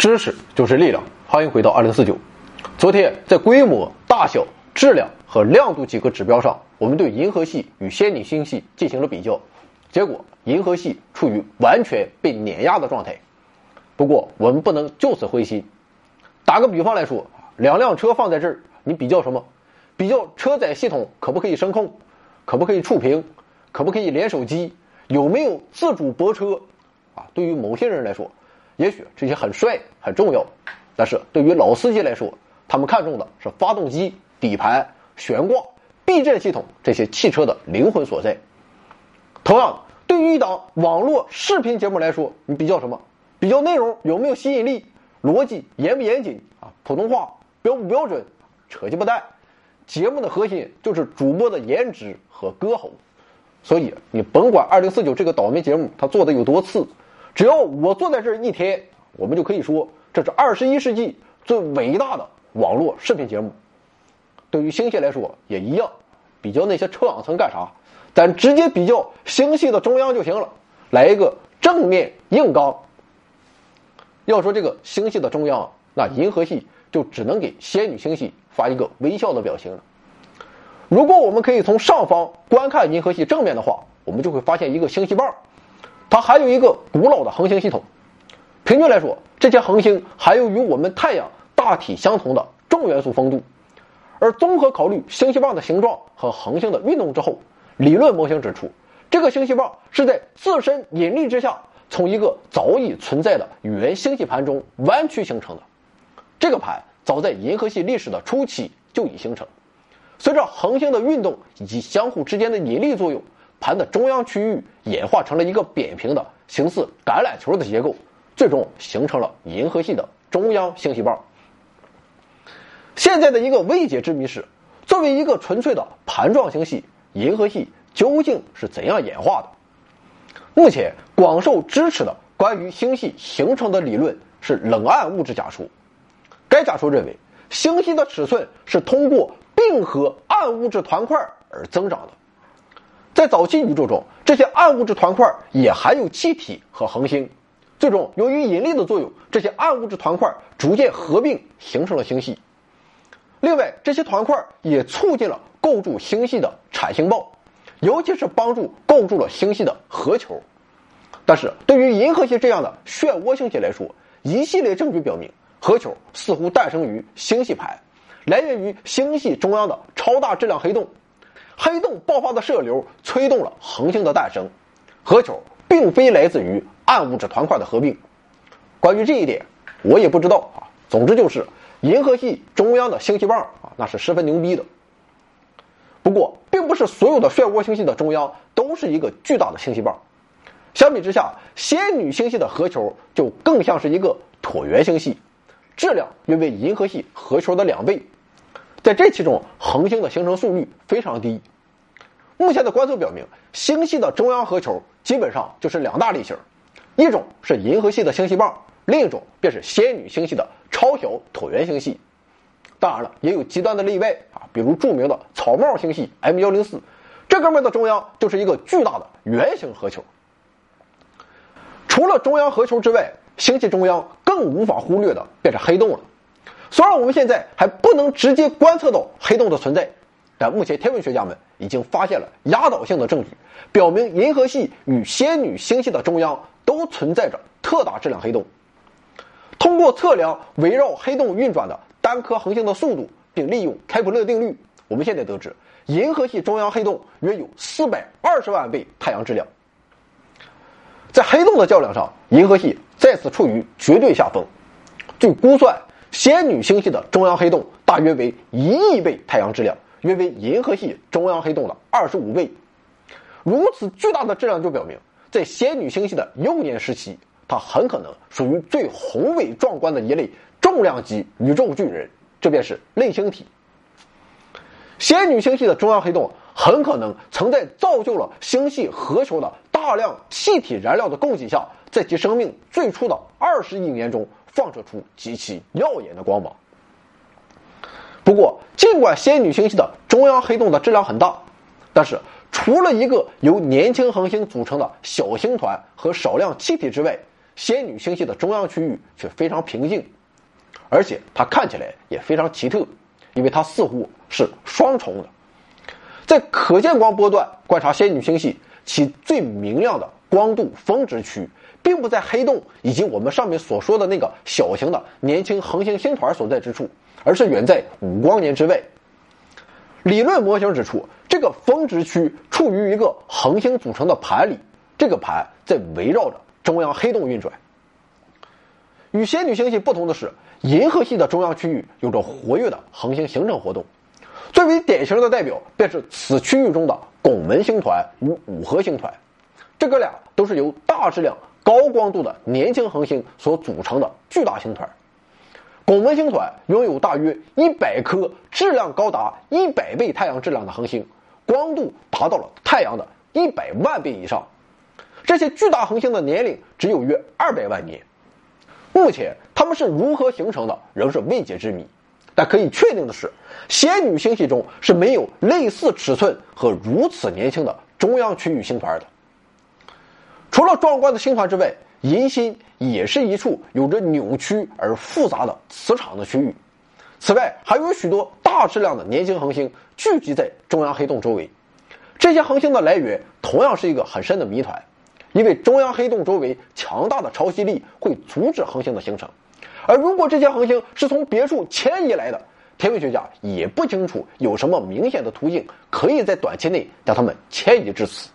知识就是力量，欢迎回到二零四九。昨天在规模、大小、质量和亮度几个指标上，我们对银河系与仙女星系进行了比较，结果银河系处于完全被碾压的状态。不过我们不能就此灰心。打个比方来说，两辆车放在这儿，你比较什么？比较车载系统可不可以声控？可不可以触屏？可不可以连手机？有没有自主泊车？啊，对于某些人来说，也许这些很帅很重要，但是对于老司机来说，他们看重的是发动机、底盘、悬挂、避震系统这些汽车的灵魂所在。同样，对于一档网络视频节目来说，你比较什么？比较内容有没有吸引力，逻辑严不严谨啊？普通话标不标准？扯鸡巴蛋！节目的核心就是主播的颜值和歌喉。所以你甭管二零四九这个倒霉节目它做的有多次，只要我坐在这儿一天，我们就可以说这是二十一世纪最伟大的网络视频节目。对于星系来说也一样，比较那些臭氧层干啥？咱直接比较星系的中央就行了，来一个正面硬刚。要说这个星系的中央，那银河系就只能给仙女星系发一个微笑的表情了。如果我们可以从上方观看银河系正面的话，我们就会发现一个星系棒，它还有一个古老的恒星系统。平均来说，这些恒星还有与我们太阳大体相同的重元素丰度。而综合考虑星系棒的形状和恒星的运动之后，理论模型指出，这个星系棒是在自身引力之下，从一个早已存在的原星系盘中弯曲形成的。这个盘早在银河系历史的初期就已形成。随着恒星的运动以及相互之间的引力作用，盘的中央区域演化成了一个扁平的、形似橄榄球的结构，最终形成了银河系的中央星系棒。现在的一个未解之谜是：作为一个纯粹的盘状星系，银河系究竟是怎样演化的？目前广受支持的关于星系形成的理论是冷暗物质假说。该假说认为，星系的尺寸是通过并合暗物质团块而增长的，在早期宇宙中，这些暗物质团块也含有气体和恒星。最终，由于引力的作用，这些暗物质团块逐渐合并，形成了星系。另外，这些团块也促进了构筑星系的产星爆，尤其是帮助构筑了星系的核球。但是对于银河系这样的漩涡星系来说，一系列证据表明，核球似乎诞生于星系盘。来源于星系中央的超大质量黑洞，黑洞爆发的射流催动了恒星的诞生。核球并非来自于暗物质团块的合并。关于这一点，我也不知道啊。总之就是，银河系中央的星系棒啊，那是十分牛逼的。不过，并不是所有的漩涡星系的中央都是一个巨大的星系棒。相比之下，仙女星系的核球就更像是一个椭圆星系。质量约为银河系核球的两倍，在这其中，恒星的形成速率非常低。目前的观测表明，星系的中央核球基本上就是两大类型，一种是银河系的星系棒，另一种便是仙女星系的超小椭圆星系。当然了，也有极端的例外啊，比如著名的草帽星系 M 幺零四，这哥们儿的中央就是一个巨大的圆形核球。除了中央核球之外，星系中央更无法忽略的便是黑洞了。虽然我们现在还不能直接观测到黑洞的存在，但目前天文学家们已经发现了压倒性的证据，表明银河系与仙女星系的中央都存在着特大质量黑洞。通过测量围绕黑洞运转的单颗恒星的速度，并利用开普勒定律，我们现在得知，银河系中央黑洞约有四百二十万倍太阳质量。在黑洞的较量上，银河系再次处于绝对下风。据估算，仙女星系的中央黑洞大约为一亿倍太阳质量，约为银河系中央黑洞的二十五倍。如此巨大的质量就表明，在仙女星系的幼年时期，它很可能属于最宏伟壮观的一类重量级宇宙巨人，这便是类星体。仙女星系的中央黑洞很可能曾在造就了星系核球的。大量气体燃料的供给下，在其生命最初的二十亿年中放射出极其耀眼的光芒。不过，尽管仙女星系的中央黑洞的质量很大，但是除了一个由年轻恒星组成的小星团和少量气体之外，仙女星系的中央区域却非常平静，而且它看起来也非常奇特，因为它似乎是双重的。在可见光波段观察仙女星系，其最明亮的光度峰值区，并不在黑洞以及我们上面所说的那个小型的年轻恒星星团所在之处，而是远在五光年之外。理论模型指出，这个峰值区处于一个恒星组成的盘里，这个盘在围绕着中央黑洞运转。与仙女星系不同的是，银河系的中央区域有着活跃的恒星形成活动。最为典型的代表便是此区域中的拱门星团与五合星团，这哥俩都是由大质量、高光度的年轻恒星所组成的巨大星团。拱门星团拥有大约一百颗质量高达一百倍太阳质量的恒星，光度达到了太阳的一百万倍以上。这些巨大恒星的年龄只有约二百万年，目前它们是如何形成的仍是未解之谜。但可以确定的是，仙女星系中是没有类似尺寸和如此年轻的中央区域星团的。除了壮观的星团之外，银心也是一处有着扭曲而复杂的磁场的区域。此外，还有许多大质量的年轻恒星聚集在中央黑洞周围。这些恒星的来源同样是一个很深的谜团，因为中央黑洞周围强大的潮汐力会阻止恒星的形成。而如果这些恒星是从别处迁移来的，天文学家也不清楚有什么明显的途径可以在短期内将它们迁移至此。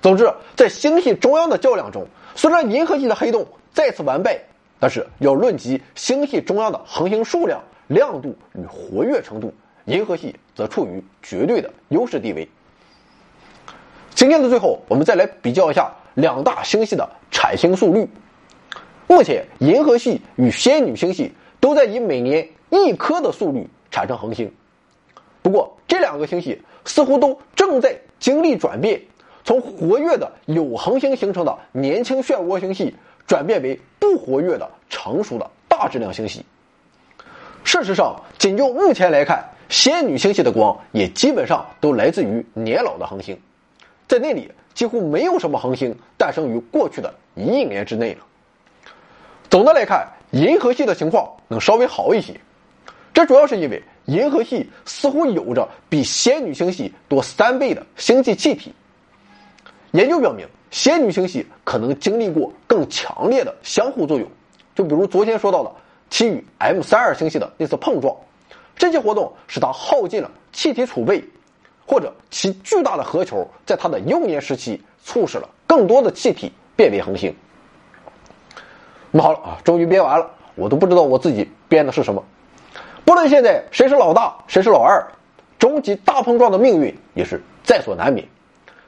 总之，在星系中央的较量中，虽然银河系的黑洞再次完败，但是要论及星系中央的恒星数量、亮度与活跃程度，银河系则处于绝对的优势地位。今天的最后，我们再来比较一下两大星系的产星速率。目前，银河系与仙女星系都在以每年一颗的速率产生恒星。不过，这两个星系似乎都正在经历转变，从活跃的有恒星形成的年轻漩涡星系，转变为不活跃的成熟的大质量星系。事实上，仅就目前来看，仙女星系的光也基本上都来自于年老的恒星，在那里几乎没有什么恒星诞生于过去的一亿年之内了。总的来看，银河系的情况能稍微好一些，这主要是因为银河系似乎有着比仙女星系多三倍的星际气体。研究表明，仙女星系可能经历过更强烈的相互作用，就比如昨天说到的其与 M 三二星系的那次碰撞，这些活动使它耗尽了气体储备，或者其巨大的核球在它的幼年时期促使了更多的气体变为恒星。那么好了啊，终于编完了，我都不知道我自己编的是什么。不论现在谁是老大，谁是老二，终极大碰撞的命运也是在所难免。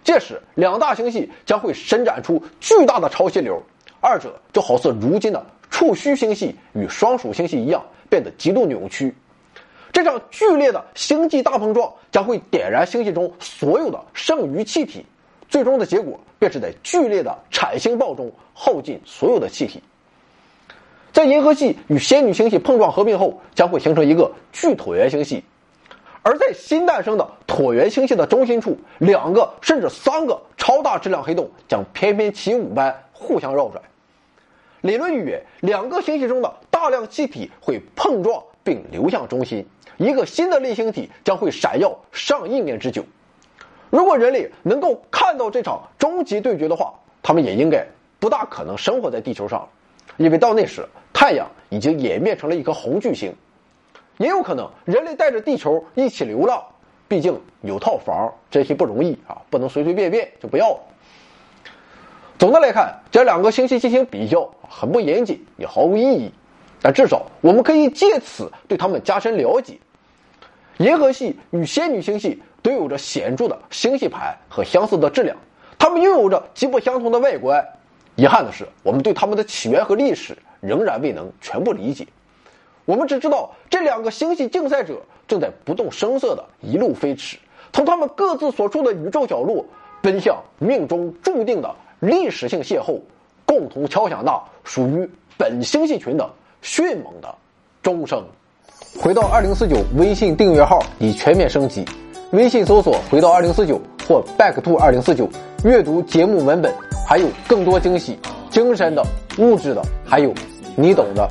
届时，两大星系将会伸展出巨大的潮汐流，二者就好似如今的触须星系与双鼠星系一样，变得极度扭曲。这场剧烈的星际大碰撞将会点燃星系中所有的剩余气体，最终的结果便是在剧烈的产星爆中耗尽所有的气体。在银河系与仙女星系碰撞合并后，将会形成一个巨椭圆星系，而在新诞生的椭圆星系的中心处，两个甚至三个超大质量黑洞将翩翩起舞般互相绕转。理论预言，两个星系中的大量气体会碰撞并流向中心，一个新的类星体将会闪耀上亿年之久。如果人类能够看到这场终极对决的话，他们也应该不大可能生活在地球上了。因为到那时，太阳已经演变成了一颗红巨星，也有可能人类带着地球一起流浪。毕竟有套房，这些不容易啊，不能随随便便就不要了。总的来看，这两个星系进行比较很不严谨，也毫无意义。但至少我们可以借此对他们加深了解。银河系与仙女星系都有着显著的星系盘和相似的质量，它们拥有着极不相同的外观。遗憾的是，我们对他们的起源和历史仍然未能全部理解。我们只知道这两个星系竞赛者正在不动声色地一路飞驰，从他们各自所处的宇宙角落奔向命中注定的历史性邂逅，共同敲响那属于本星系群的迅猛的钟声。回到二零四九微信订阅号已全面升级，微信搜索“回到二零四九”或 “back to 二零四九”，阅读节目文本。还有更多惊喜，精神的、物质的，还有你懂的。